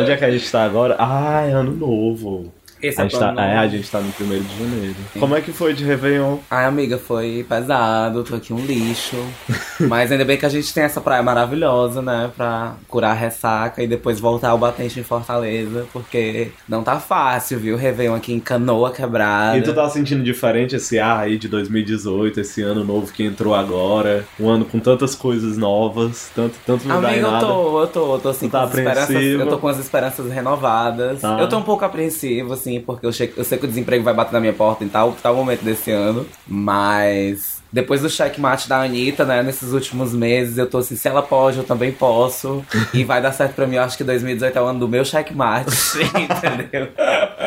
Onde é que a gente tá agora? Ah, é ano novo. Esse A é gente, tá, é, a gente tá no primeiro de janeiro. Como é que foi de Réveillon? Ai, amiga, foi pesado, tô aqui um lixo. Mas ainda bem que a gente tem essa praia maravilhosa, né? Pra curar a ressaca e depois voltar ao batente em Fortaleza. Porque não tá fácil, viu? Réveillon aqui em Canoa Quebrada. E tu tá sentindo diferente esse ar aí de 2018, esse ano novo que entrou agora? Um ano com tantas coisas novas, tanto, tanto não dá em Amiga, eu nada. tô, eu tô, eu tô assim, Tu tá com as esperanças, eu tô com as esperanças renovadas. Tá. Eu tô um pouco apreensivo, assim, porque eu, eu sei que o desemprego vai bater na minha porta em tal, tal momento desse ano. Mas depois do checkmate da Anitta, né, nesses últimos meses, eu tô assim, se ela pode, eu também posso. e vai dar certo pra mim, eu acho que 2018 é o ano do meu checkmate, entendeu?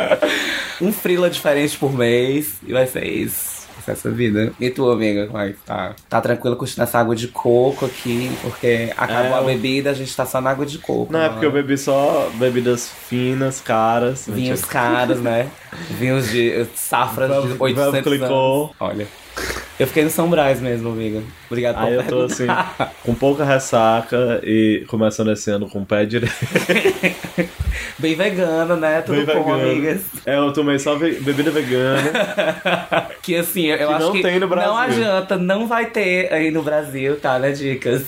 um freela diferente por mês, e vai ser isso. Essa vida. E tu, amiga, como é que tá? Tá tranquilo curtindo essa água de coco aqui, porque acabou É, a bebida, a gente tá só na água de coco. Não, é porque eu bebi só bebidas finas, caras. Vinhos caros, né? Vinhos de safras de Velvet- 800 Velvet clicou. anos. Olha. Eu fiquei no São Brás mesmo, amiga. Obrigado por Aí eu tô assim, com pouca ressaca e começando esse ano com o pé direito. Bem vegana, né? Tudo Bem bom, vegano. amigas? É, eu tomei só bebida vegana. Que assim, eu Que acho não que tem no Brasil. não adianta, não vai ter aí no Brasil, tá, né, dicas?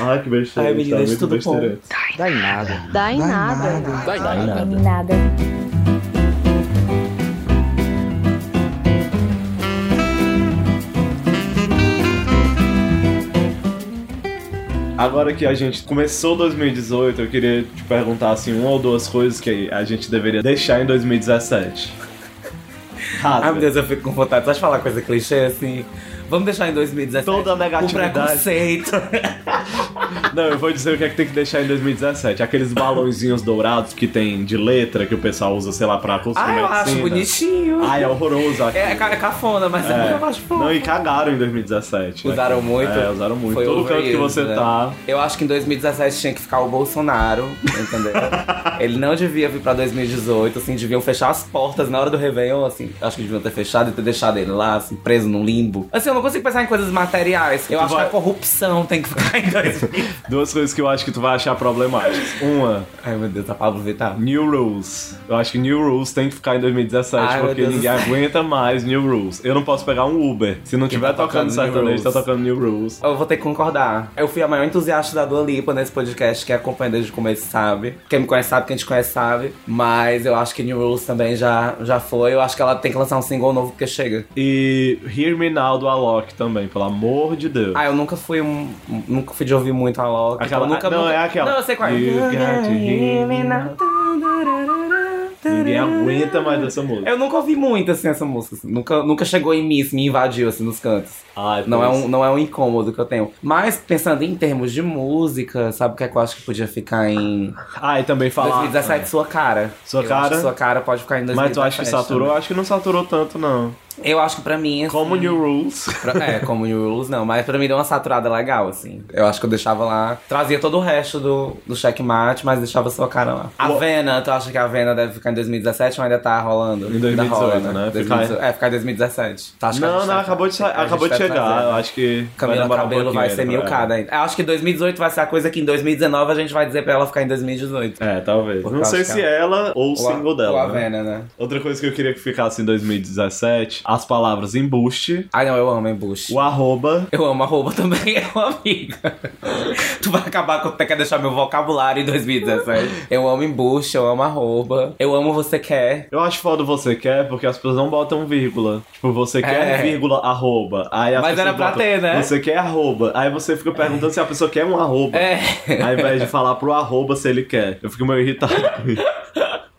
Ai, que besteira. Ai, meninas, tá tudo bom? Dá em nada. Dá em nada. Dá em nada. Nada. Agora que a gente começou 2018, eu queria te perguntar assim, uma ou duas coisas que a gente deveria deixar em 2017. Rasga. Ai, meu Deus, eu fico com vontade só de falar coisa clichê, assim. Vamos deixar em 2017 Toda a o negatividade. preconceito. Não, eu vou dizer o que é que tem que deixar em 2017. Aqueles balãozinhos dourados que tem de letra que o pessoal usa, sei lá, pra construir Ai, eu acho bonitinho. Ai, é horroroso aqui. É, é ca- cafona, mas É. eu acho fofo. Não, e cagaram em 2017. né? Usaram muito? É, usaram muito. Foi Todo canto que você né? tá. Eu acho que em 2017 tinha que ficar o Bolsonaro, entendeu? Ele não devia vir pra 2018, assim, deviam fechar as portas na hora do Réveillon, assim. Acho que deviam ter fechado e ter deixado ele lá, assim, preso num limbo. Assim, eu não consigo pensar em coisas materiais. Eu Tu acho vai- que a corrupção tem que ficar em 2020. Duas coisas que eu acho que tu vai achar problemáticas. Uma, Ai, meu Deus, a Pablo Vittar. New Rules. Eu acho que New Rules tem que ficar em 2017 Ai, porque ninguém aguenta mais New Rules. Eu não posso pegar um Uber. Se não tiver tá tocando tocando sertanejo, tá tocando New Rules. Eu vou ter que concordar. Eu fui a maior entusiasta da Dua Lipa nesse podcast, que acompanha desde o começo sabe. Quem me conhece sabe, quem te conhece sabe. Mas eu acho que New Rules também já, já foi. Eu acho que ela tem que lançar um single novo porque chega. E Hear Me Now do Alok também, pelo amor de Deus. Ah, eu nunca fui um. Nunca fui de ouvir muito a Loki. Aquela- nunca, não, nunca- é aquela. Não, eu sei qual é. Ninguém aguenta mais essa música. Eu nunca ouvi muito assim essa música. assim. Nunca, nunca chegou em mim, assim, me invadiu assim nos cantos. Ai, Não é, um, não é um incômodo que eu tenho. Mas pensando em termos de música, sabe o que, é que eu acho que podia ficar em Ah, e também falar. 2017? Sua cara. Sua Eu cara? sua cara pode ficar em 2017. Mas tu acha que saturou? também. Eu acho que não saturou tanto, não. Eu acho que pra mim. Assim, Como New Rules. pra- é, como New Rules não, mas pra mim deu uma saturada legal, assim. Eu acho que eu deixava lá. Trazia todo o resto do, do checkmate, mas deixava sua cara lá. A Vena, tu acha que a Vena deve ficar em 2017 ou ainda tá rolando? Em 2018, Ainda rola, né? 2018. É, ficar em 2017. Tu acha que a Não, não, tá- acabou de, acabou de chegar. trazer, Eu né? acho que. vai Camila um Cabelo vai pouquinho ser milcada ainda. Eu acho que 2018 vai ser a coisa que em 2019 a gente vai dizer pra ela ficar em 2018. É, talvez. Não sei se ela- ou o a- single dela. Ou a né? Vena, né? Outra coisa que eu queria que ficasse em 2017, as palavras embuste, Ai, não, eu amo embuste. o arroba. Eu amo arroba também, eu amiga. tu vai acabar com. Tu quer deixar meu vocabulário em 2017. Eu amo embuste, eu amo arroba. Eu amo você quer. Eu acho foda você quer, porque as pessoas não botam vírgula. Tipo, você quer É. vírgula arroba. Aí as Mas era pra botam, ter, né? Você quer arroba. Aí você fica perguntando se a pessoa quer um arroba. É. Ao invés de falar pro arroba se ele quer. Eu fico meio irritado com isso.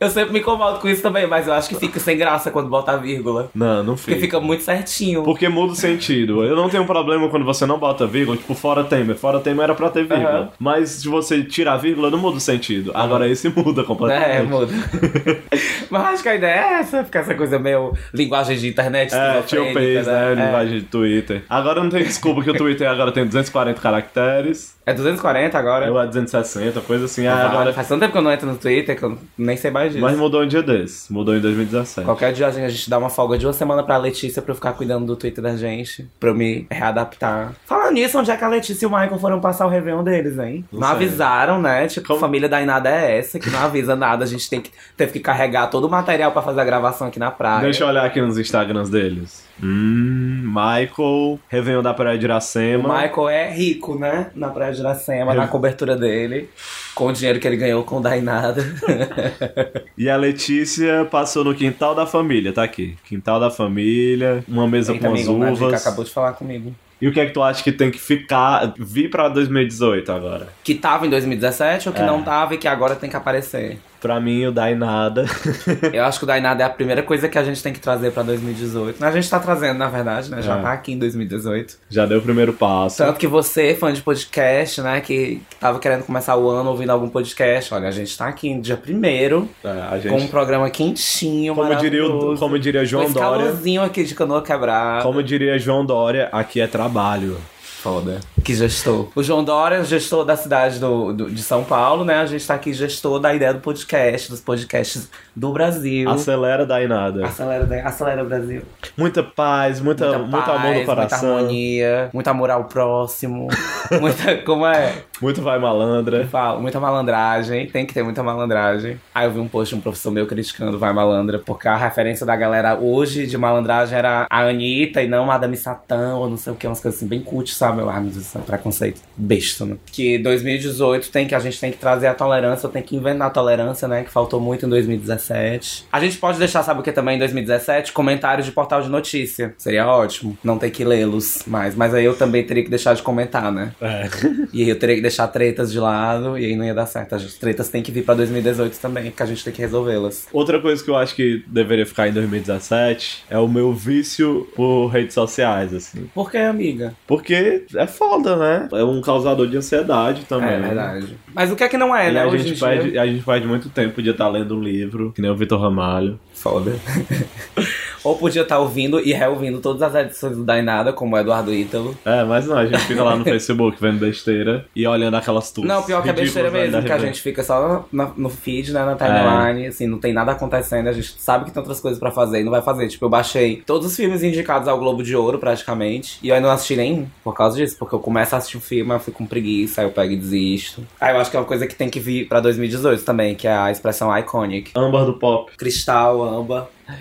Eu sempre me incomodo com isso também, mas eu acho que fica sem graça quando bota a vírgula. Não, não Porque fica. fica muito certinho. Porque muda o sentido. Eu não tenho problema quando você não bota vírgula, tipo, fora Temer. Fora Temer era pra ter vírgula. Aham. Mas se você tirar a vírgula, não muda o sentido. Agora esse muda completamente. É, muda. Mas acho que a ideia é essa, ficar essa coisa meio linguagem de internet. É, tio Pace, né? É. Linguagem de Twitter. Agora não tem desculpa que o Twitter agora tem 240 caracteres. É 240 agora? Eu é 260, coisa assim. Ah, agora Faz tanto tempo que eu não entro no Twitter que eu nem sei mais disso. Mas mudou um dia desses. Mudou em 2017. Qualquer dia a gente dá uma folga de uma semana pra Letícia pra eu ficar cuidando do Twitter da gente, pra eu me readaptar. Falando nisso, onde é que a Letícia e o Michael foram passar o Réveillon deles, hein? Não Não, avisaram, né? Tipo, Como- família da Inada é essa, que não avisa nada. A gente tem que, teve que carregar todo o material pra fazer a gravação aqui na praia. Deixa eu olhar aqui nos Instagrams deles. Hum, Michael, Réveillon da Praia de O Iracema. Michael é rico, né? Na Praia de Iracema, na cobertura dele. Com o dinheiro que ele ganhou com o Dainada. E a Letícia passou no quintal da família, tá aqui. Quintal da família, uma mesa Eita, com as amigo, uvas. acabou de falar comigo. E o que é que tu acha que tem que ficar, vir pra 2018 agora? Que tava em 2017 ou que É. não tava e que agora tem que aparecer? Pra mim, o Dainada. Eu acho que o Dainada é a primeira coisa que a gente tem que trazer pra 2018. A gente tá trazendo, na verdade, né? Já É. tá aqui em 2018. Já deu o primeiro passo. Tanto que você, fã de podcast, né? Que, que tava querendo começar o ano ouvindo algum podcast. Olha, a gente tá aqui no dia primeiro É, a com um gente, programa quentinho, como, diria, o- como diria João Dória. calorzinho aqui de canoa quebrada. Como diria João Dória, aqui é trabalho. Foda. Que gestor. O João Dória, gestor da cidade do, do- de São Paulo, né? A gente tá aqui gestor da ideia do podcast, dos podcasts do Brasil. Acelera Dainada. Acelera, né? acelera o Brasil. Muita paz, muita, Muita muito paz, amor no Muita coração. harmonia, muito amor ao próximo. muita. Como é? Muito vai malandra. Falo, muita malandragem. Tem que ter muita malandragem. Aí eu vi um post de um professor meu criticando Vai Malandra, porque a referência da galera hoje de malandragem era a Anitta e não Madame Satã, ou não sei o que, umas coisas assim, bem cult, sabe? Ah, meu Deus, do céu, preconceito. Besta, né? Que 2018 tem que, a gente tem que trazer a tolerância, tem que inventar a tolerância, né? Que faltou muito em 2017. A gente pode deixar, sabe o que também em 2017? Comentários de portal de notícia. Seria ótimo. Não ter que lê-los mais. Mas aí eu também teria que deixar de comentar, né? É. E aí eu teria que deixar tretas de lado e aí não ia dar certo. As tretas têm que vir pra 2018 também, porque a gente tem que resolvê-las. Outra coisa que eu acho que deveria ficar em 2017 é o meu vício por redes sociais, assim. Por que, amiga? Porque é foda, né? É um causador de ansiedade também. É verdade. Mas o que é que não é, E né? a gente, perde, a gente perde muito tempo, podia estar lendo um livro, que nem o Vitor Ramalho. Foda. Ou podia estar ouvindo e reouvindo todas as edições do Dainada, como o Eduardo Ítalo. É, mas não, a gente fica lá no Facebook vendo besteira e olhando aquelas tuas. Não, pior que é besteira mesmo, que a gente fica só na- no feed, né, na timeline, assim, não tem nada acontecendo, a gente sabe que tem outras coisas pra fazer e não vai fazer. Tipo, eu baixei todos os filmes indicados ao Globo de Ouro, praticamente, e eu ainda não assisti nenhum por causa disso, porque eu começo a assistir um filme, eu fico com preguiça, aí eu pego e desisto. Aí eu acho que é uma coisa que tem que vir pra 2018 também, que é a expressão iconic. Âmbar do Pop. Cristal,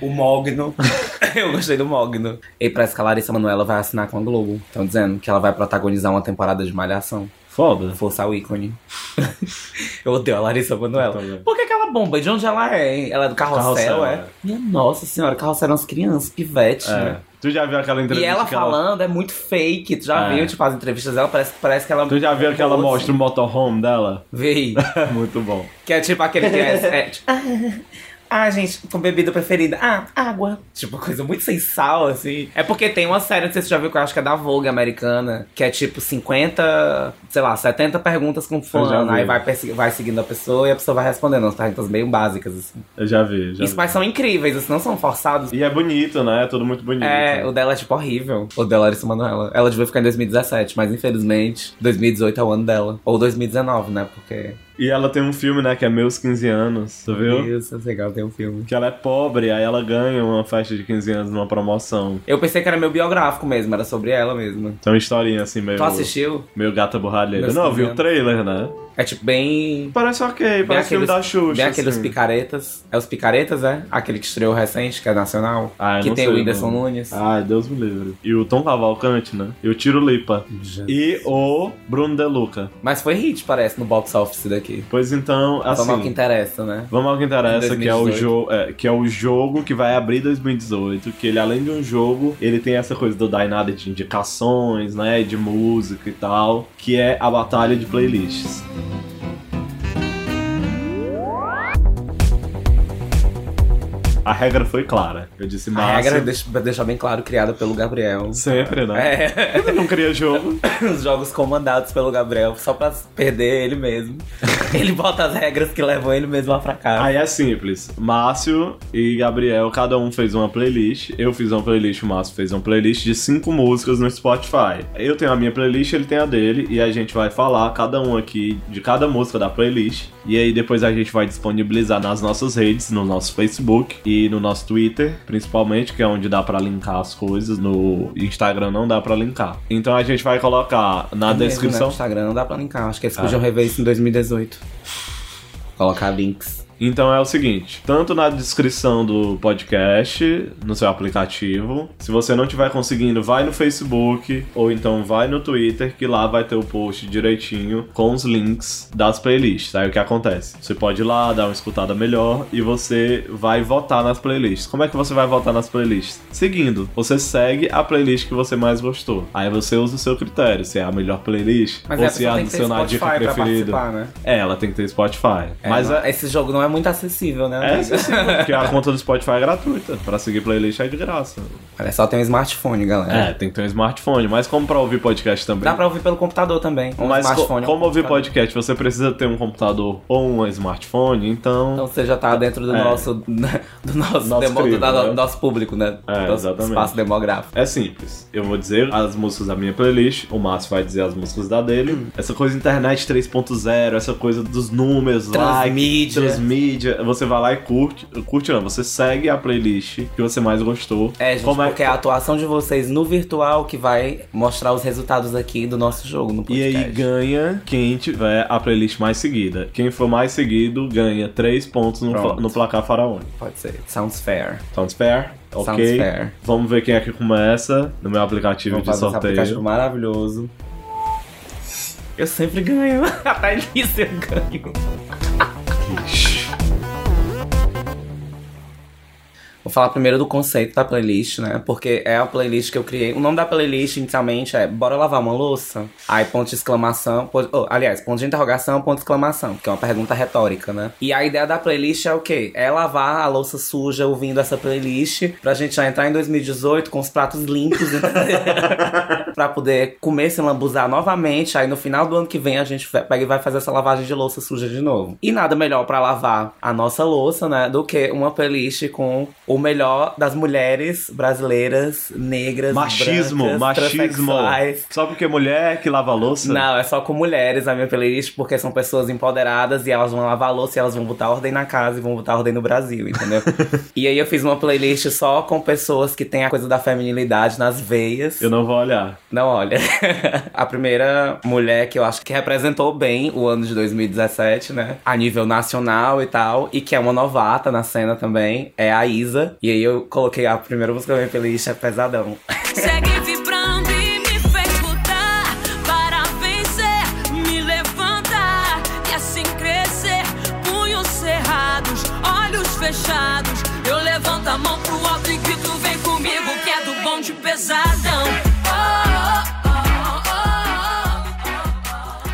O Mogno. eu gostei do Mogno. E parece que a Larissa Manoela vai assinar com a Globo. Estão dizendo que ela vai protagonizar uma temporada de Malhação. Foda. Força o ícone. eu odeio a Larissa Manoela. Por que, que ela bomba? De onde ela é, hein? Ela é do Carrossel, Carrossel, é? é. Minha nossa senhora, Carrossel eram as crianças, pivete, É. né? Tu já viu aquela E entrevista ela que falando é muito fake. Tu já É. viu, tipo, as entrevistas dela? Parece, parece que ela... Tu já viu que ela mostra o motorhome dela? É muito bom. Que é tipo aquele que é. é tipo, ah, gente, com bebida preferida. Ah, água. Tipo, coisa muito sem sal, assim. É porque tem uma série, não sei se você já viu, que eu acho que é da Vogue americana, que é tipo 50, sei lá, 70 perguntas com vi. Aí vai, vai seguindo a pessoa e a pessoa vai respondendo umas perguntas meio básicas, assim. Eu já vi, já Isso, vi. mas são incríveis, assim, não são forçados. E é bonito, né? É tudo muito bonito. É, o dela é tipo horrível. O dela Larissa Manoela. Ela devia ficar em 2017, mas infelizmente 2018 é o ano dela. Ou 2019, né? Porque. E ela tem um filme, né? Que é Meus 15 Anos. Tu viu? Isso, é legal, tem um filme. Que ela é pobre, aí ela ganha uma festa de 15 anos numa promoção. Eu pensei que era meu biográfico mesmo, era sobre ela mesmo. Tem uma historinha assim meio. Tu assistiu? Meio gata borralheira. Meus Não, eu vi 15 o trailer, né? É tipo bem. Parece ok, parece filme da Xuxa. Bem aqueles assim. picaretas. É os picaretas, é? Aquele que estreou recente, que é nacional. Ah, que não tem sei o Whindersson nome. Nunes. Ai, Deus me livre. E o Tom Cavalcante, né? E o Tiro Lipa. E o Bruno De Luca. Mas foi hit, parece, no box office daqui. Pois então, assim. Vamos ao que interessa, né? Vamos ao que interessa, que é, o 2018. jogo, é, que é o jogo que vai abrir 2018, que ele além de um jogo, ele tem essa coisa do Dainada de indicações, né, de música e tal, que é a batalha de playlists. A regra foi clara. Eu disse, A massa. regra, deixa, pra deixar bem claro, criada pelo Gabriel. Sempre, né? É. Ele não cria jogo. Os jogos comandados pelo Gabriel, só pra perder ele mesmo. ele bota as regras que levam ele mesmo lá pra casa. Aí é simples. Márcio e Gabriel, cada um fez uma playlist. Eu fiz uma playlist, o Márcio fez uma playlist de cinco músicas no Spotify. Eu tenho a minha playlist, ele tem a dele, e a gente vai falar cada um aqui de cada música da playlist. E aí depois a gente vai disponibilizar nas nossas redes, no nosso Facebook e no nosso Twitter, principalmente, que é onde dá para linkar as coisas. No Instagram não dá para linkar. Então a gente vai colocar na É mesmo, né? descrição. No Instagram não dá pra linkar. Acho que eles podiam rever isso em 2018. Colocar links. Então é o seguinte, tanto na descrição do podcast, no seu aplicativo, se você não estiver conseguindo, vai no Facebook ou então vai no Twitter, que lá vai ter o post direitinho com os links das playlists. Aí o que acontece? Você pode ir lá, dar uma escutada melhor e você vai votar nas playlists. Como é que você vai votar nas playlists? Seguindo, você segue a playlist que você mais gostou. Aí você usa o seu critério, se é a melhor playlist Mas ou é, se é a dica Spotify pra preferida. né? É, ela tem que ter Spotify. É, Mas é, esse jogo não é muito acessível, né? é acessível, porque a conta do Spotify é gratuita. Pra seguir playlist é de graça. Olha, só tem um smartphone, galera. É, tem que ter um smartphone, mas como pra ouvir podcast também. Dá pra ouvir pelo computador também. Um mas co- smartphone. como um ouvir podcast, você precisa ter um computador ou um smartphone, então. Então você já tá dentro do É. nosso do nosso, Nosso demo- crivo, do, né? nosso público, né? É, do exatamente. espaço demográfico. É simples. Eu vou dizer as músicas da minha playlist, o Márcio vai dizer as músicas da dele. Hum. Essa coisa internet 3.0, essa coisa dos números, like, Transmídia. Transmídia, você vai lá e curte. Curte não, você segue a playlist que você mais gostou. É, gente, Como é- porque é a atuação de vocês no virtual que vai mostrar os resultados aqui do nosso jogo no E podcast. aí ganha quem tiver a playlist mais seguida. Quem for mais seguido ganha 3 pontos no, no placar faraônico. Pode ser. Sounds fair. Sounds fair? Ok. Sounds fair. Vamos ver quem é que começa no meu aplicativo Vamos de fazer esse aplicativo sorteio. maravilhoso. Eu sempre ganho. Até nisso eu ganho. Falar primeiro do conceito da playlist, né? Porque é a playlist que eu criei. O nome da playlist inicialmente é Bora Lavar uma Louça? Aí ponto de exclamação. ponto- oh, aliás, ponto de interrogação, ponto de exclamação, que é uma pergunta retórica, né? E a ideia da playlist é o quê? É lavar a louça suja ouvindo essa playlist pra gente já entrar em 2018 com os pratos limpos, pra poder comer se lambuzar novamente. Aí no final do ano que vem a gente pega e vai fazer essa lavagem de louça suja de novo. E nada melhor pra lavar a nossa louça, né, do que uma playlist com o melhor das mulheres brasileiras, negras, Machismo, brancas, machismo. Só porque mulher que lava louça? Não, é só com mulheres a minha playlist, porque são pessoas empoderadas e elas vão lavar louça e elas vão botar ordem na casa e vão botar ordem no Brasil, entendeu? e aí eu fiz uma playlist só com pessoas que têm a coisa da feminilidade nas veias. Eu não vou olhar. Não, olha. a primeira mulher que eu acho que representou bem o ano de 2017, né? A nível nacional e tal. E que é uma novata na cena também. É a Isa. E aí eu coloquei a primeira música da minha playlist, é Pesadão. Segue vibrando e me fez lutar para vencer, me levantar e assim crescer. Punhos cerrados, olhos fechados. Eu levanto a mão pro alto e grito: Vem comigo, que é do bom de pesadão.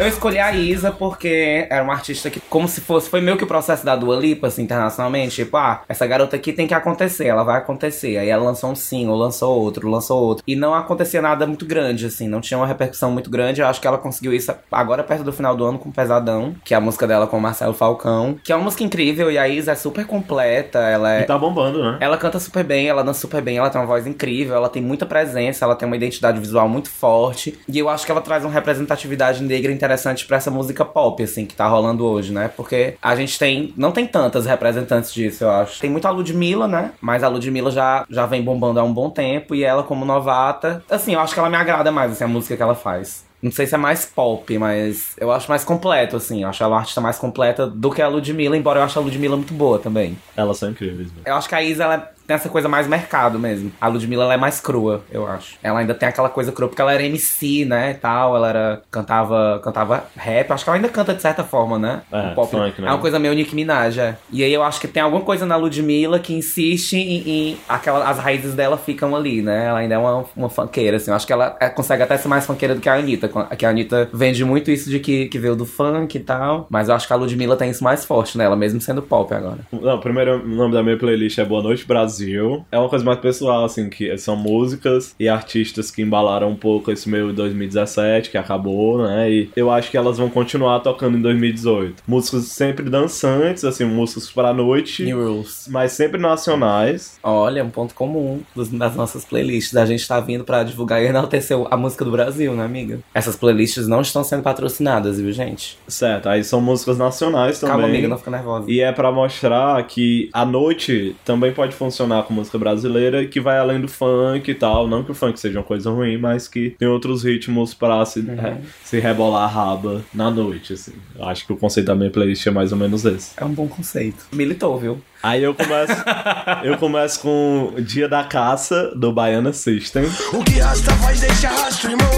Eu escolhi a Isa porque era uma artista que, como se fosse, foi meio que o processo da Dua Lipa, assim, internacionalmente. Tipo, ah, essa garota aqui tem que acontecer, ela vai acontecer. Aí ela lançou um single, lançou outro, lançou outro. E não acontecia nada muito grande, assim, não tinha uma repercussão muito grande. Eu acho que ela conseguiu isso agora, perto do final do ano, com Pesadão, que é a música dela com o Marcelo Falcão. Que é uma música incrível e a Isa é super completa, ela é. E tá bombando, né? Ela canta super bem, ela dança super bem, ela tem uma voz incrível, ela tem muita presença, ela tem uma identidade visual muito forte. E eu acho que ela traz uma representatividade negra interessante pra essa música pop, assim, que tá rolando hoje, né? Porque a gente tem. Não tem tantas representantes disso, eu acho. Tem muito a Ludmilla, né? Mas a Ludmilla já, já vem bombando há um bom tempo e ela, como novata. Assim, eu acho que ela me agrada mais, assim, a música que ela faz. Não sei se é mais pop, mas eu acho mais completo, assim. Eu acho ela uma artista mais completa do que a Ludmilla, embora eu ache a Ludmilla muito boa também. Elas são incríveis, né? Eu acho que a Isa ela tem essa coisa mais mercado mesmo. A Ludmilla ela é mais crua, eu acho. Ela ainda tem aquela coisa crua porque ela era MC, né, e tal. Ela era cantava cantava rap. Acho que ela ainda canta de certa forma, né? É, O pop funk, né? é uma coisa meio Nicki Minaj, é. E aí eu acho que tem alguma coisa na Ludmilla que insiste em, em aquela, as raízes dela ficam ali, né? Ela ainda é uma, uma funkeira, assim. Eu acho que ela é- consegue até ser mais funkeira do que a Anitta. Que a Anitta vende muito isso de que, que veio do funk e tal. Mas eu acho que a Ludmilla tem isso mais forte nela, mesmo sendo pop agora. Não, primeiro o nome da minha playlist é Boa Noite Brasil. Brasil. É uma coisa mais pessoal, assim, que são músicas e artistas que embalaram um pouco esse meu 2017, que acabou, né? E eu acho que elas vão continuar tocando em 2018. Músicas sempre dançantes, assim, músicas pra noite, New Rules. mas sempre nacionais. Olha, um ponto comum das nossas playlists. A gente tá vindo pra divulgar e enaltecer a música do Brasil, né, amiga? Essas playlists não estão sendo patrocinadas, viu, gente? Certo, aí são músicas nacionais também. Calma, amiga, não fica nervosa. E é pra mostrar que a noite também pode funcionar com música brasileira que vai além do funk e tal. Não que o funk seja uma coisa ruim, mas que tem outros ritmos pra se, é, se rebolar a raba na noite, assim. Eu acho que o conceito da minha playlist é mais ou menos esse. É um bom conceito. Militou, viu? Aí eu começo, eu começo com Dia da Caça do Baiana System. O que rasta faz deixa rastro, irmão.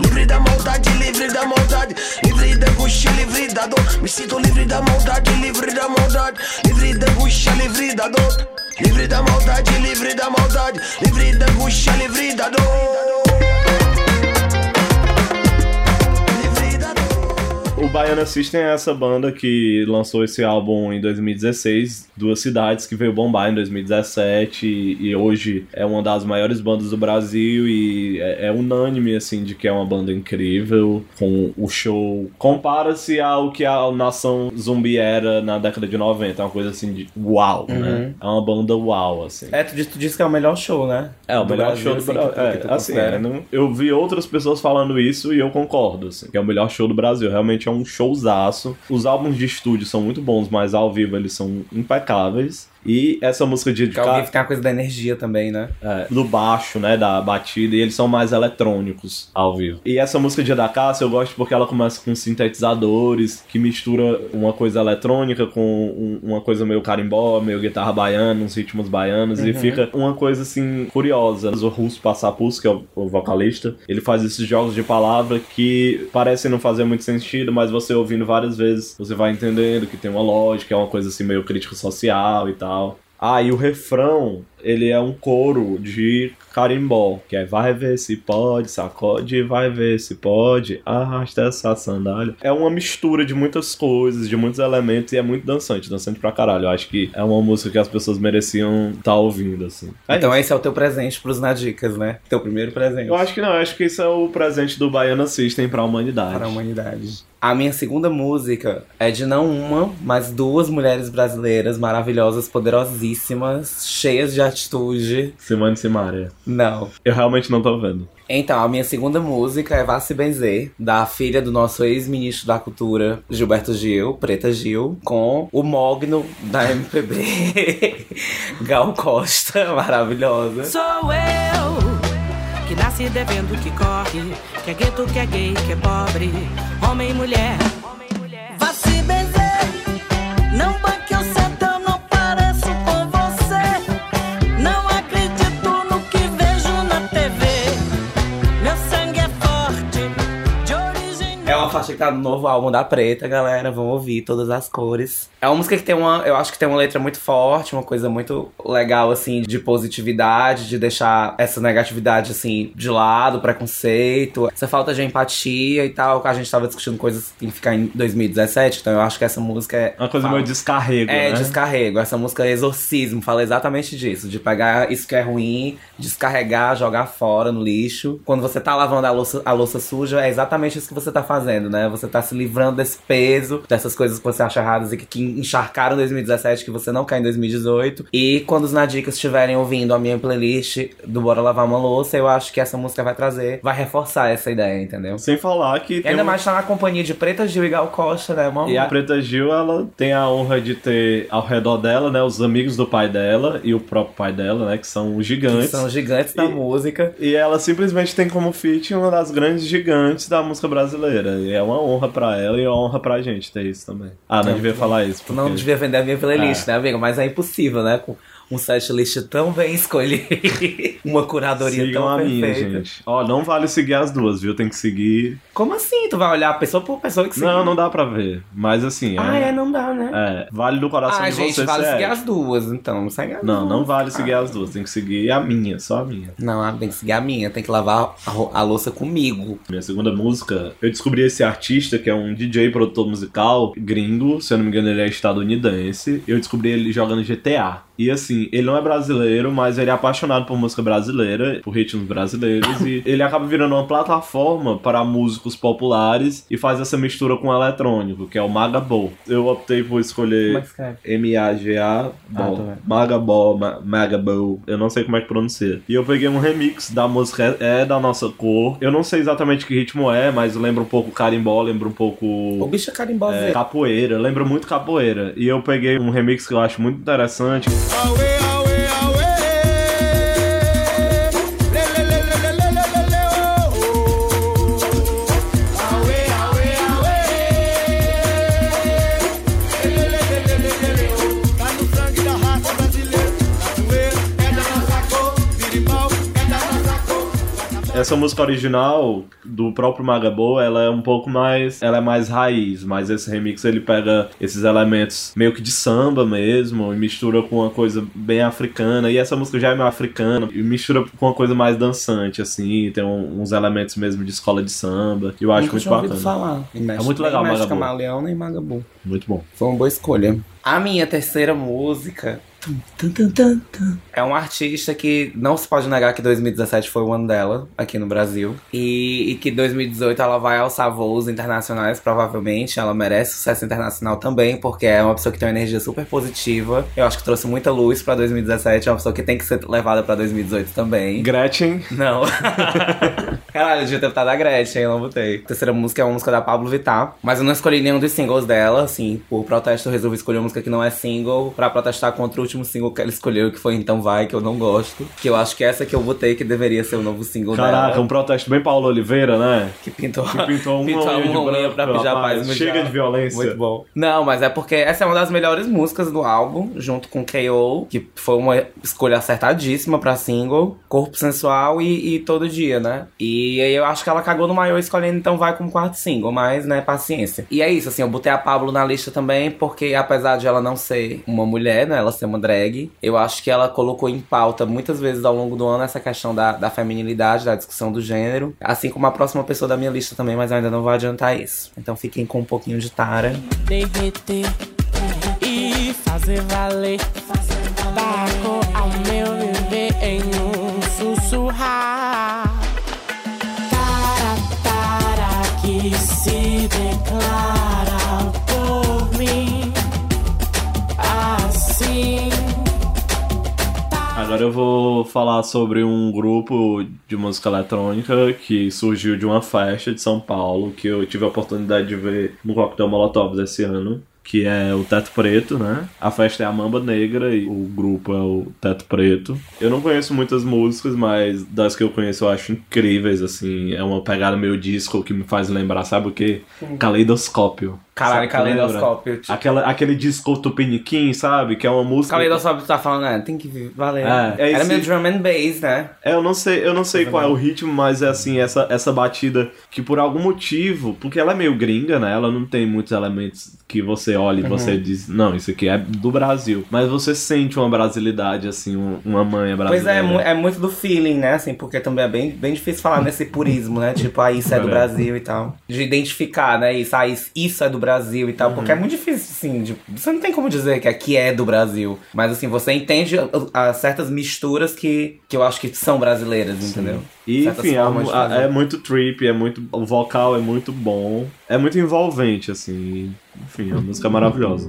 Livre da maldade, livre da maldade. Livre da angústia, livre da dor. Me sinto livre da maldade, livre da maldade. Livre da angústia, livre da dor. Livre da maldade, livre da maldade. Livre da angústia, livre da dor. O Baiana System é essa banda que lançou esse álbum em 2016, Duas Cidades, que veio bombar em 2017 e, e hoje é uma das maiores bandas do Brasil e é, é unânime, assim, de que é uma banda incrível, com o show... Compara-se ao que a Nação Zumbi era na década de 90, é uma coisa assim de uau, né? É uma banda uau, assim. É, tu disse, tu disse que é o melhor show, né? É, o Do melhor Brasil, show do assim, Brasil. É, assim, é, não- eu vi outras pessoas falando isso e eu concordo, assim, que é o melhor show do Brasil. Realmente é um showzaço. Os álbuns de estúdio são muito bons, mas ao vivo eles são impecáveis. E essa música de ao vivo fica uma coisa da energia também, né? é, do baixo, né, da batida, e eles são mais eletrônicos ao vivo. E essa música Dia da Caça eu gosto porque ela começa com sintetizadores, que mistura uma coisa eletrônica com um- uma coisa meio carimbó, meio guitarra baiana, uns ritmos baianos, e fica uma coisa assim curiosa. O Russo Passapus, que é o, o vocalista, ele faz esses jogos de palavra que parecem não fazer muito sentido, mas você ouvindo várias vezes, você vai entendendo que tem uma lógica, é uma coisa assim meio crítica social e tal. Ah, e o refrão, ele é um coro de carimbó, que é vai ver se pode, sacode, vai ver se pode, arrasta essa sandália. É uma mistura de muitas coisas, de muitos elementos, e é muito dançante, dançante pra caralho. Eu acho que é uma música que as pessoas mereciam estar ouvindo, assim. É então esse é o teu presente pros Nadicas, né? Teu primeiro presente. Eu acho que não, eu acho que isso é o presente do Baiana System pra humanidade. Para a humanidade. A minha segunda música é de não uma, mas duas mulheres brasileiras maravilhosas, poderosíssimas, cheias de atitude. Simone Simaria. Não. Eu realmente não tô vendo. Então, a minha segunda música é Vá Se Benzer, da filha do nosso ex-ministro da Cultura, Gilberto Gil, Preta Gil, com o Mogno da MPB, Gal Costa, maravilhosa. Sou eu que nasce devendo, que corre, que é gueto, que é gay, que é pobre, homem e mulher. Vá se benzer, não banque faixa que tá no novo álbum da Preta, galera. Vão ouvir todas as cores. É uma música que tem uma. Eu acho que tem uma letra muito forte, uma coisa muito legal, assim, de positividade, de deixar essa negatividade, assim, de lado, preconceito, essa falta de empatia e tal. Que a gente tava discutindo coisas que tem que ficar em 2017. Então eu acho que essa música é. Uma coisa fala- meio descarrego, é, né? descarrego. Essa música é Exorcismo fala exatamente disso. De pegar isso que é ruim, descarregar, jogar fora no lixo. Quando você tá lavando a louça, a louça suja, é exatamente isso que você tá fazendo, né? Você tá se livrando desse peso, dessas coisas que você acha erradas e que, que encharcaram em 2017, que você não quer em 2018. E quando os Nadicas estiverem ouvindo a minha playlist do Bora Lavar uma Louça, eu acho que essa música vai trazer, vai reforçar essa ideia, entendeu? Sem falar que. Ainda um- mais tá na companhia de Preta Gil e Gal Costa, né, mano? E a Preta Gil, ela tem a honra de ter ao redor dela, né, os amigos do pai dela e o próprio pai dela, né, que são os que gigantes. são gigantes da E- música. E ela simplesmente tem como feat uma das grandes gigantes da música brasileira. É uma honra pra ela e é uma honra pra gente ter isso também. Ah, não, devia falar isso. Tu não porque- devia vender a minha playlist, É. né, amigo? Mas é impossível, né? Com um setlist tão bem escolhido, uma curadoria Sigam tão a minha, perfeita. gente. Ó, não vale seguir as duas, viu? Tem que seguir. Como assim? Tu vai olhar pessoa por pessoa que Não, não dá pra ver. Mas assim, Ah, é, é. não dá, né? é, vale do coração ah, de gente, você vale ser seguir as duas, então. Não segue as Não, duas. não vale seguir as duas. Tem que seguir a minha, só a minha. Não, ah, tem que seguir a minha. Tem que lavar a, a louça comigo. Minha segunda música, eu descobri esse artista que é um DJ produtor musical gringo, se eu não me engano ele é estadunidense. Eu descobri ele jogando GTA. E assim, ele não é brasileiro, mas ele é apaixonado por música brasileira, por ritmos brasileiros, e ele acaba virando uma plataforma para músicos populares e faz essa mistura com eletrônico, que é o Magabo. Eu optei por escolher é escreve? M-A-G-A, Ah, tô bom, vendo. Magabo, Ma- Magabo, eu não sei como é que pronuncia. E eu peguei um remix da música É da Nossa Cor. Eu não sei exatamente que ritmo é, mas lembra um pouco carimbó, lembra um pouco O bicho é é, carimbozinho. capoeira, lembra muito capoeira. E eu peguei um remix que eu acho muito interessante. Away, away. Essa música original do próprio Magabo, ela é um pouco mais, ela é mais raiz, mas esse remix ele pega esses elementos meio que de samba mesmo e mistura com uma coisa bem africana. E essa música já é meio africana e mistura com uma coisa mais dançante assim, tem um- uns elementos mesmo de escola de samba. E eu acho Nunca muito bacana. falar. E mexe- muito legal, Magabu. Camaleão nem Magabu. Muito bom. Foi uma boa escolha. A minha terceira música é uma artista que não se pode negar que 2017 foi o ano dela aqui no Brasil. E, e que 2018 ela vai alçar voos internacionais, provavelmente. Ela merece sucesso internacional também, porque é uma pessoa que tem uma energia super positiva. Eu acho que trouxe muita luz pra 2017. É uma pessoa que tem que ser levada pra 2018 também. Gretchen, Não. Caralho, eu devia ter botado a Gretchen, eu não botei. A terceira música é uma música da Pablo Vittar. Mas eu não escolhi nenhum dos singles dela, assim. Por protesto, eu resolvi escolher uma música que não é single pra protestar contra o último single que ela escolheu, que foi Então Vai, que eu não gosto. Que eu acho que essa que eu botei que deveria ser o novo single caraca, dela. um protesto bem Paulo Oliveira, né? Que pintou, Que pintou uma unha de uma unha branco, pra rapaz. paz. no Chega de violência. Muito bom. Não, mas é porque essa é uma das melhores músicas do álbum, junto com K.O., que foi uma escolha acertadíssima pra single. Corpo sensual e, e todo dia, né? E aí eu acho que ela cagou no maior escolhendo Então Vai como quarto single, mas, né, paciência. E é isso, assim, eu botei a Pablo na lista também, porque apesar de ela não ser uma mulher, né, ela ser uma drag, eu acho que ela colocou em pauta muitas vezes ao longo do ano essa questão da, da feminilidade, da discussão do gênero. Assim como a próxima pessoa da minha lista também, mas eu ainda não vou adiantar isso. Então fiquem com um pouquinho de Tara. derreter e fazer valer. Ao meu em um sussurrar. Tara, tara, que se declara Agora eu vou falar sobre um grupo de música eletrônica que surgiu de uma festa de São Paulo que eu tive a oportunidade de ver no Coquetel Molotov desse ano. Que é o Teto Preto, né? A festa é a Mamba Negra e o grupo é o Teto Preto. Eu não conheço muitas músicas, mas das que eu conheço eu acho incríveis, assim. É uma pegada meio disco que me faz lembrar, sabe o quê? Caleidoscópio. Caralho, caleidoscópio. Tipo, Aquela, aquele disco tupiniquim, sabe? Que é uma música... Caleidoscópio tá falando, né? Tem que vir, valer. É, é Era esse- meio drum and bass, né? É, eu não sei, eu não sei qual é o ritmo, mas é assim, essa, essa batida que por algum motivo, porque ela é meio gringa, né? Ela não tem muitos elementos que você olha e você Uhum. diz, não, isso aqui é do Brasil. Mas você sente uma brasilidade, assim, um- uma manha Pois brasileira. é, é, mu- é muito do feeling, né? Assim, porque também é bem, bem difícil falar nesse purismo, né? Tipo, ah, isso é do É. Brasil e tal. De identificar, né? Isso, ah, isso, isso é do Brasil e tal. Porque é muito difícil, assim. de- você não tem como dizer que aqui é do Brasil. Mas, assim, você entende a- a- certas misturas que, que eu acho que são brasileiras, entendeu? E, Certas enfim, a- a- fazer. é muito trip, é muito. O vocal é muito bom. É muito envolvente, assim. Enfim, a música é maravilhosa.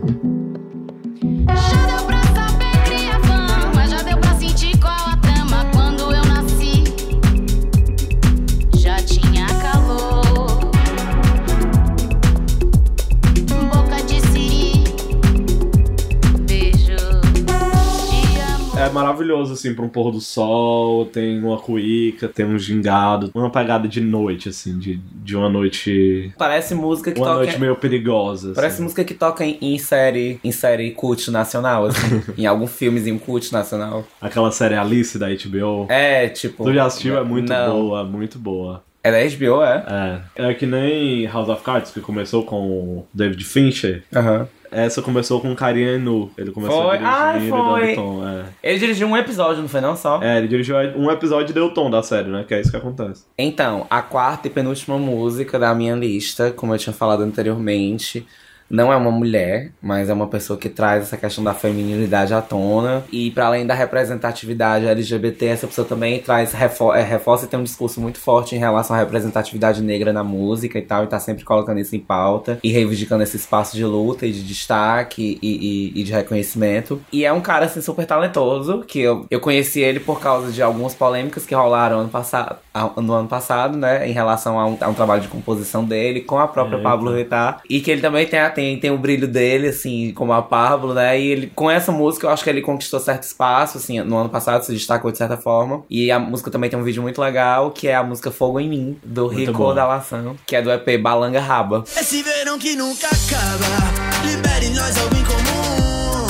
Maravilhoso, assim, pra um pôr do sol, tem uma cuíca, tem um gingado, uma pegada de noite, assim, de, de uma noite. Parece música que Uma toca. noite meio perigosa. Parece assim. música que toca em, em série em série cult nacional, assim. em algum filmezinho cult nacional. Aquela série Alice da HBO. É, tipo. Tu já assistiu? É muito não. boa, muito boa. É da HBO, é? É. É que nem House of Cards, que começou com o David Fincher. Aham. Essa começou com o Carinha Nu. Ele começou Foi? a dirigir Ah, foi. e dando tom. É. Ele dirigiu um episódio, não foi não só? é, ele dirigiu um episódio e deu o tom da série, né? Que é isso que acontece. Então, a quarta e penúltima música da minha lista, como eu tinha falado anteriormente, não é uma mulher, mas é uma pessoa que traz essa questão da feminilidade à tona. E para além da representatividade LGBT, essa pessoa também traz, refo é, reforça e tem um discurso muito forte em relação à representatividade negra na música e tal, e tá sempre colocando isso em pauta e reivindicando esse espaço de luta e de destaque e, e- e de reconhecimento. E é um cara, assim, super talentoso, que eu, eu conheci ele por causa de algumas polêmicas que rolaram ano passado, no ano passado, né, em relação a um, a um trabalho de composição dele com a própria. Pablo Vittar. E que ele também tem, a- tem, tem o brilho dele, assim, como a Pablo, né, e ele, com essa música, eu acho que ele conquistou certo espaço, assim, no ano passado se destacou de certa forma. E a música também tem um vídeo muito legal, que é a música Fogo em Mim, do Muito Rico bom. da Lação, que é do EP Balanga Raba. Esse verão que nunca acaba, libere nós algo em comum.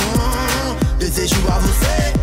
Desejo a você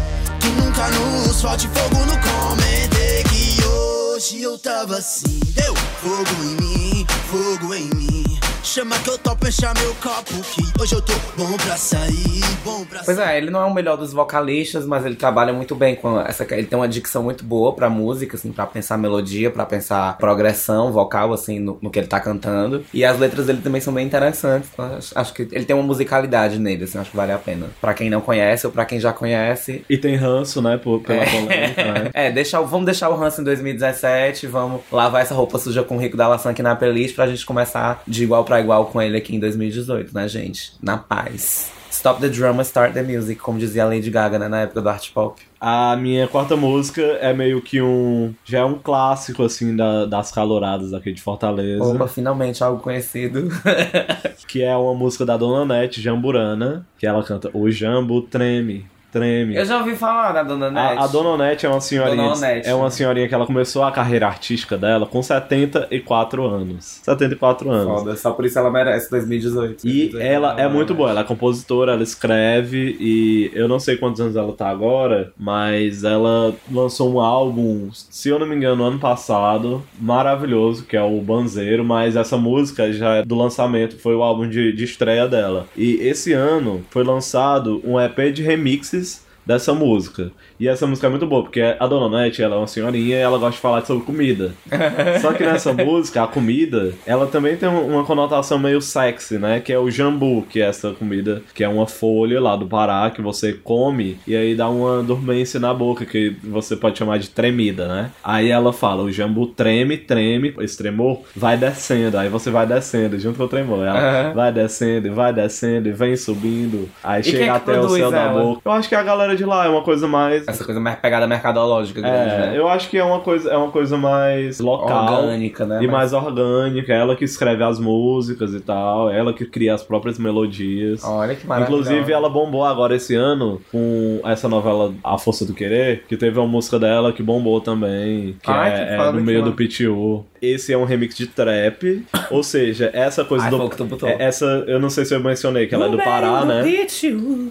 que nunca nos falte fogo no comentei que hoje eu tava assim. Deu fogo em mim, fogo em mim. Chama que eu topo encher meu copo que hoje eu tô bom pra sair, bom pra Pois é, ele não é o melhor dos vocalistas, mas ele trabalha muito bem com essa. Ele tem uma dicção muito boa pra música, assim, pra pensar melodia, pra pensar progressão vocal, assim, no, no que ele tá cantando. E as letras dele também são bem interessantes. Então, acho, acho que ele tem uma musicalidade nele, assim, acho que vale a pena. Pra quem não conhece ou pra quem já conhece. E tem ranço, né, por, pela polêmica, né? É, deixa, vamos deixar o Hans em 2017, vamos lavar essa roupa suja com o Rico da Laçã aqui na playlist pra gente começar de igual pra igual com ele aqui em 2018, né, gente? Na paz. Stop the drama, start the music, como dizia a Lady Gaga, né, na época do art pop. A minha quarta música é meio que um. Já é um clássico, assim, da- das caloradas aqui de Fortaleza. Opa, finalmente algo conhecido. Que é uma música da Dona Nete, Jamburana, que ela canta O Jambu treme, treme. Eu já ouvi falar da Dona Nete. A, a Dona Onete é uma senhorinha. Dona Onete, é uma senhorinha que ela começou a carreira artística dela com 74 anos. 74 anos. Foda, só por isso ela merece 2018. E 2018, ela é muito boa, ela é compositora, ela escreve e eu não sei quantos anos ela tá agora, mas ela lançou um álbum, se eu não me engano, ano passado, maravilhoso, que é o Banzeiro, mas essa música já é do lançamento, foi o álbum de, de estreia dela. E esse ano foi lançado um EP de remixes dessa música. E essa música é muito boa, porque a Dona Nete, ela é uma senhorinha e ela gosta de falar sobre comida. Só que nessa música, a comida, ela também tem um- uma conotação meio sexy, né? Que é o jambu, que é essa comida, que é uma folha lá do Pará que você come e aí dá uma dormência na boca, que você pode chamar de tremida, né? Aí ela fala, o jambu treme, treme, esse tremor vai descendo, aí você vai descendo junto com o tremor. Ela Aham. vai descendo, e vai descendo, e vem subindo, aí quem chega que até o céu da ela? boca. Eu acho que a galera de lá é uma coisa mais Essa coisa mais pegada mercadológica grande, é, né? eu acho que é uma coisa, é uma coisa mais local Orgânica, né? e mais orgânica. Ela que escreve as músicas e tal, ela que cria as próprias melodias. Olha que maravilha. Inclusive, ela bombou agora esse ano com essa novela A Força do Querer, que teve uma música dela que bombou também, que Ai, é, que é no meio do PTU. Esse é um remix de trap, ou seja, essa coisa Ai, do. botou. é- Essa, eu não sei se eu mencionei, que ela é do Pará, né?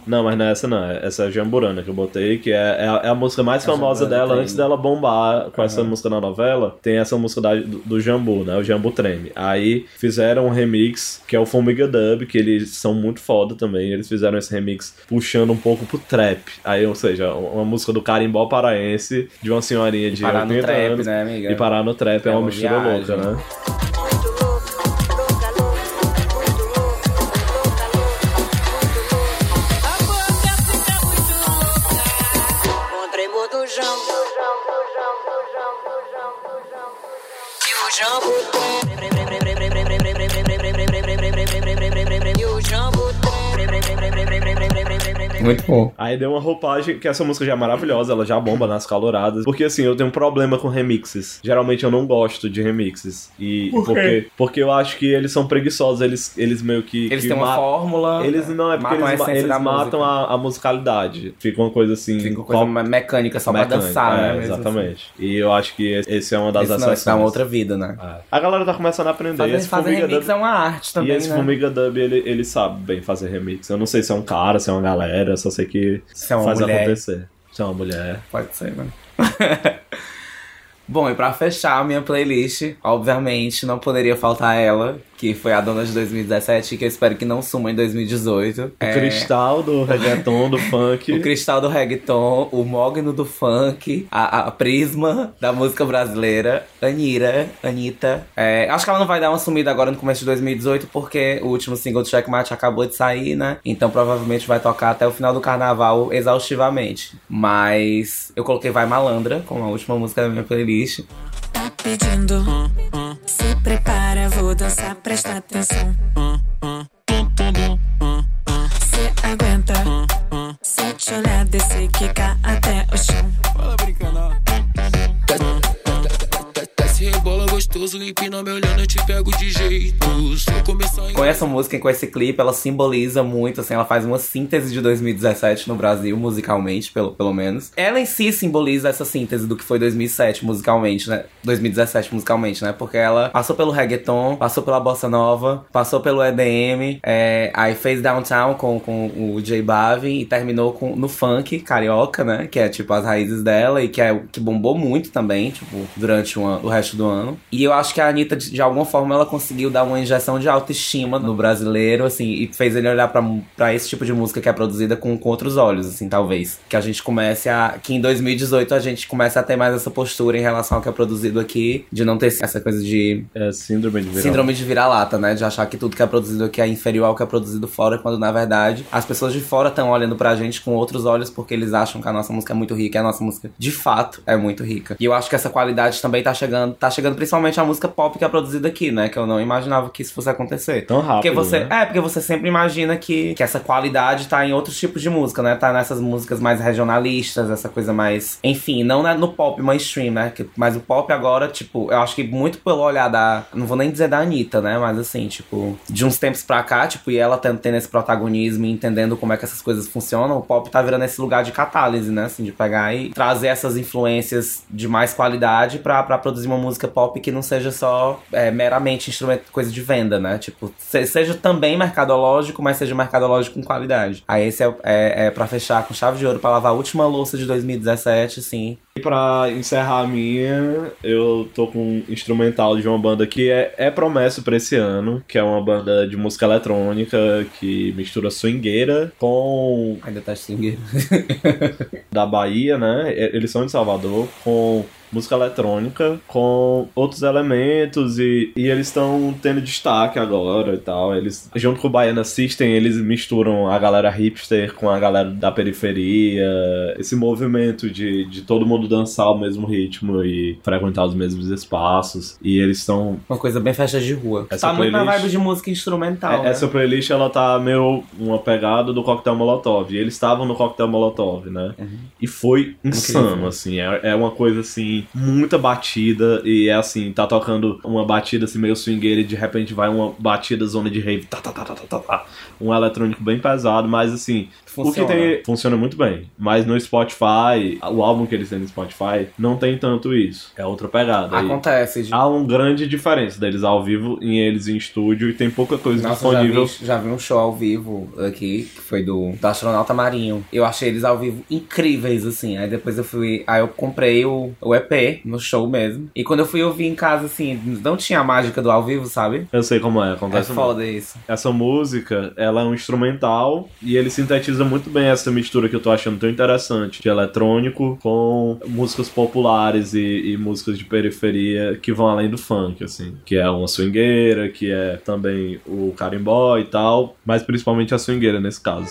Não, mas não é essa não. Essa é a Jamburana que eu botei, que é, é a, é a música mais A famosa Jamburana dela Treme. antes dela bombar com essa música na novela. Tem essa música da- do, do Jambu, né? O Jambu Treme. Aí fizeram um remix que é o Formiga Dub, que eles são muito foda também. Eles fizeram esse remix puxando um pouco pro trap. Aí, ou seja, uma música do carimbó paraense de uma senhorinha de parar no 80 trap, anos. né, amiga? E parar no trap é, É uma mistura. Louca, né? Muito bom. Aí deu uma roupagem, que essa música já é maravilhosa, ela já bomba nas caloradas. Porque assim, eu tenho um problema com remixes. Geralmente eu não gosto de remixes. E Por quê? porque porque eu acho que eles são preguiçosos, eles, eles meio que. Eles que têm uma ma- fórmula. Eles não, é porque matam a eles, eles matam a, a musicalidade. Fica uma coisa assim. Fica uma coisa mecânica só mecânica. pra dançar, É, né? mesmo assim. Exatamente. E eu acho que esse é uma das Esse não, dá uma outra vida, né? É. A galera tá começando a aprender. Fazer, esse fazer remix Dub- é uma arte também, e esse né? Formiga Dub, ele, ele sabe bem fazer remix. Eu não sei se é um cara, se é uma galera, eu só sei que Se é uma faz mulher. acontecer. Se é uma mulher. Pode ser, né? Bom, e pra fechar a minha playlist, obviamente não poderia faltar ela, que foi a dona de 2017 e que eu espero que não suma em 2018. O É, cristal do reggaeton, do funk. o cristal do reggaeton, o mogno do funk, a, a prisma da música brasileira, Anira, Anitta. É, acho que ela não vai dar uma sumida agora no começo de 2018, porque o último single do Checkmate acabou de sair, né? Então provavelmente vai tocar até o final do carnaval exaustivamente. Mas eu coloquei Vai Malandra como a última música da minha playlist. Tá pedindo. Se prepara, vou dançar, presta atenção. Se aguenta. Se te olhar, descer, quicar até o chão. Fala brincando, ó. Desce rebola gostoso, me olhando, eu te pego de jeito. Com essa música e com esse clipe, ela simboliza muito, assim, ela faz uma síntese de 2017 no Brasil, musicalmente, pelo, pelo menos. Ela em si simboliza essa síntese do que foi 2007 musicalmente, né? 2017 musicalmente, né? Porque ela passou pelo reggaeton, passou pela bossa nova, passou pelo EDM, é, aí fez Downtown com, com o J Balvin e terminou com, no funk carioca, né? Que é, tipo, as raízes dela e que, é, que bombou muito também, tipo, durante an- o resto do ano. E eu acho que a Anitta, de, alguma forma, ela conseguiu dar uma injeção de autoestima no brasileiro, assim, e fez ele olhar pra, pra esse tipo de música que é produzida com, com outros olhos, assim, talvez. Que a gente comece a. Que em 2018 a gente comece a ter mais essa postura em relação ao que é produzido aqui, de não ter essa coisa de É síndrome de virar. Síndrome de vira-lata, né? De achar que tudo que é produzido aqui é inferior ao que é produzido fora, quando na verdade as pessoas de fora estão olhando pra gente com outros olhos porque eles acham que a nossa música é muito rica e a nossa música de fato é muito rica. E eu acho que essa qualidade também tá chegando, tá chegando principalmente a música pop que é produzida aqui, né? Que eu não imaginava que isso fosse acontecer. Tão rápido, Porque você, né? é, porque você sempre imagina que, que essa qualidade tá em outros tipos de música, né? Tá nessas músicas mais regionalistas, essa coisa mais. Enfim, não na- no pop mainstream, né? Mas o pop agora, tipo, eu acho que muito pelo olhar da. Não vou nem dizer da Anitta, né? Mas assim, tipo, de uns tempos pra cá, tipo, e ela tendo, tendo esse protagonismo e entendendo como é que essas coisas funcionam, o pop tá virando esse lugar de catálise, né? Assim, de pegar e trazer essas influências de mais qualidade pra, pra produzir uma música pop que não seja só é, meramente instrumento, coisa de venda, né? Tipo, se- seja também mercadológico, mas seja mercadológico com qualidade. Aí esse é, é, é pra fechar com chave de ouro, pra lavar a última louça de 2017, sim. E pra encerrar a minha, eu tô com um instrumental de uma banda que é, é promessa pra esse ano, que é uma banda de música eletrônica que mistura swingueira com Ainda tá xingueiro. da Bahia, né? Eles são de Salvador, com música eletrônica, com outros elementos e, e eles estão tendo destaque agora e tal. Eles, junto com o Baiana System, eles misturam a galera hipster com a galera da periferia, esse movimento de, de todo mundo dançar o mesmo ritmo e frequentar os mesmos espaços. E eles estão Uma coisa bem festa de rua. Essa tá muito na playlist- vibe de música instrumental. né? É, Essa playlist ela tá meio uma pegada do Coquetel Molotov. E eles estavam no Coquetel Molotov, né? E foi insano, Incrível. assim. É, é uma coisa assim, muita batida. E é assim, tá tocando uma batida assim meio swingueira e de repente vai uma batida zona de rave. Tá, tá, tá, tá, tá, tá, tá. Um eletrônico bem pesado, mas assim. O Funciona. que tem. Funciona muito bem. Mas no Spotify, o álbum que eles têm no Spotify, não tem tanto isso. É outra pegada. Acontece. De... Há uma grande diferença deles ao vivo e eles em estúdio e tem pouca coisa Nossa, já disponível. vi, já vi um show ao vivo aqui, que foi do, do Astronauta Marinho. Eu achei eles ao vivo incríveis, assim. Aí depois eu fui. Aí eu comprei o, o EP no show mesmo. E quando eu fui ouvir em casa, assim, não tinha a mágica do ao vivo, sabe? Eu sei como é, É acontece muito. foda isso. Essa música, ela é um instrumental e ele sintetiza muito bem essa mistura que eu tô achando tão interessante de eletrônico com músicas populares e, e músicas de periferia que vão além do funk, assim. Que é uma swingueira, que é também o carimbó e tal, mas principalmente a swingueira nesse caso.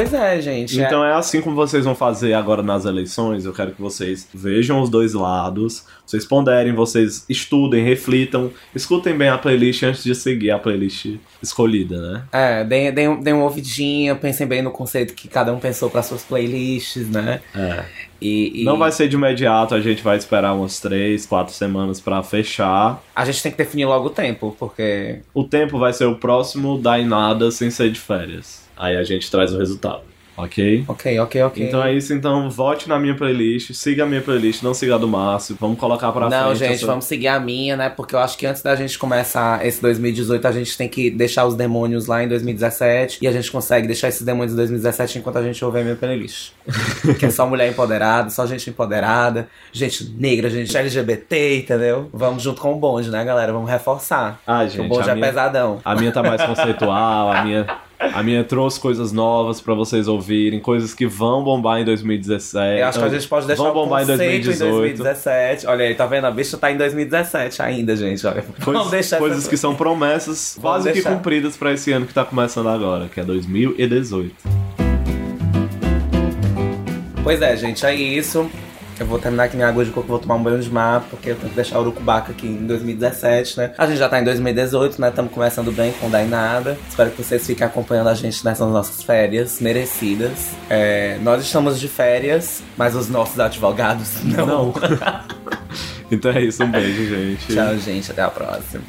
Pois é, gente. é- Então é assim como vocês vão fazer agora nas eleições. Eu quero que vocês vejam os dois lados, vocês ponderem, vocês estudem, reflitam, escutem bem a playlist antes de seguir a playlist escolhida, né? É, deem, deem, deem uma ouvidinha, pensem bem no conceito que cada um pensou para suas playlists, né? É. E, e Não vai ser de imediato, a gente vai esperar umas três, quatro semanas pra fechar. a gente tem que definir logo o tempo, porque O tempo vai ser o próximo da nada sem ser de férias. Aí a gente traz o resultado. Ok? Ok, ok, ok. Então é isso, então vote na minha playlist, siga a minha playlist, não siga a do Márcio, vamos colocar pra Não, frente. gente, essa- vamos seguir a minha, né? Porque eu acho que antes da gente começar esse 2018, a gente tem que deixar os demônios lá em 2017. E a gente consegue deixar esses demônios em 2017 enquanto a gente ouve a minha playlist. que é só mulher empoderada, só gente empoderada, gente negra, gente LGBT, entendeu? Vamos junto com o bonde, né, galera? Vamos reforçar. Ah, gente, o bonde é minha- pesadão. A minha tá mais conceitual, a minha, a minha trouxe coisas novas pra vocês ouvirem, coisas que vão bombar em 2017. Eu acho que a gente pode deixar vão bombar em conceito 2018. 2017. Olha aí, tá vendo? A bicha tá em 2017 ainda, gente. Olha. Coisas, deixar coisas essa- que são promessas Vamos quase que deixar. cumpridas pra esse ano que tá começando agora, que é 2018. Pois é, gente, é isso. Eu vou terminar aqui minha água de coco, vou tomar um banho de mar, porque eu tenho que deixar o Urucubaca aqui em 2017, né? A gente já tá em 2018, né? Estamos começando bem com Dá em Nada. Espero que vocês fiquem acompanhando a gente nessas nossas férias merecidas. É, nós estamos de férias, mas os nossos advogados não. Não. Então é isso, um beijo, gente. Tchau, gente. Até a próxima.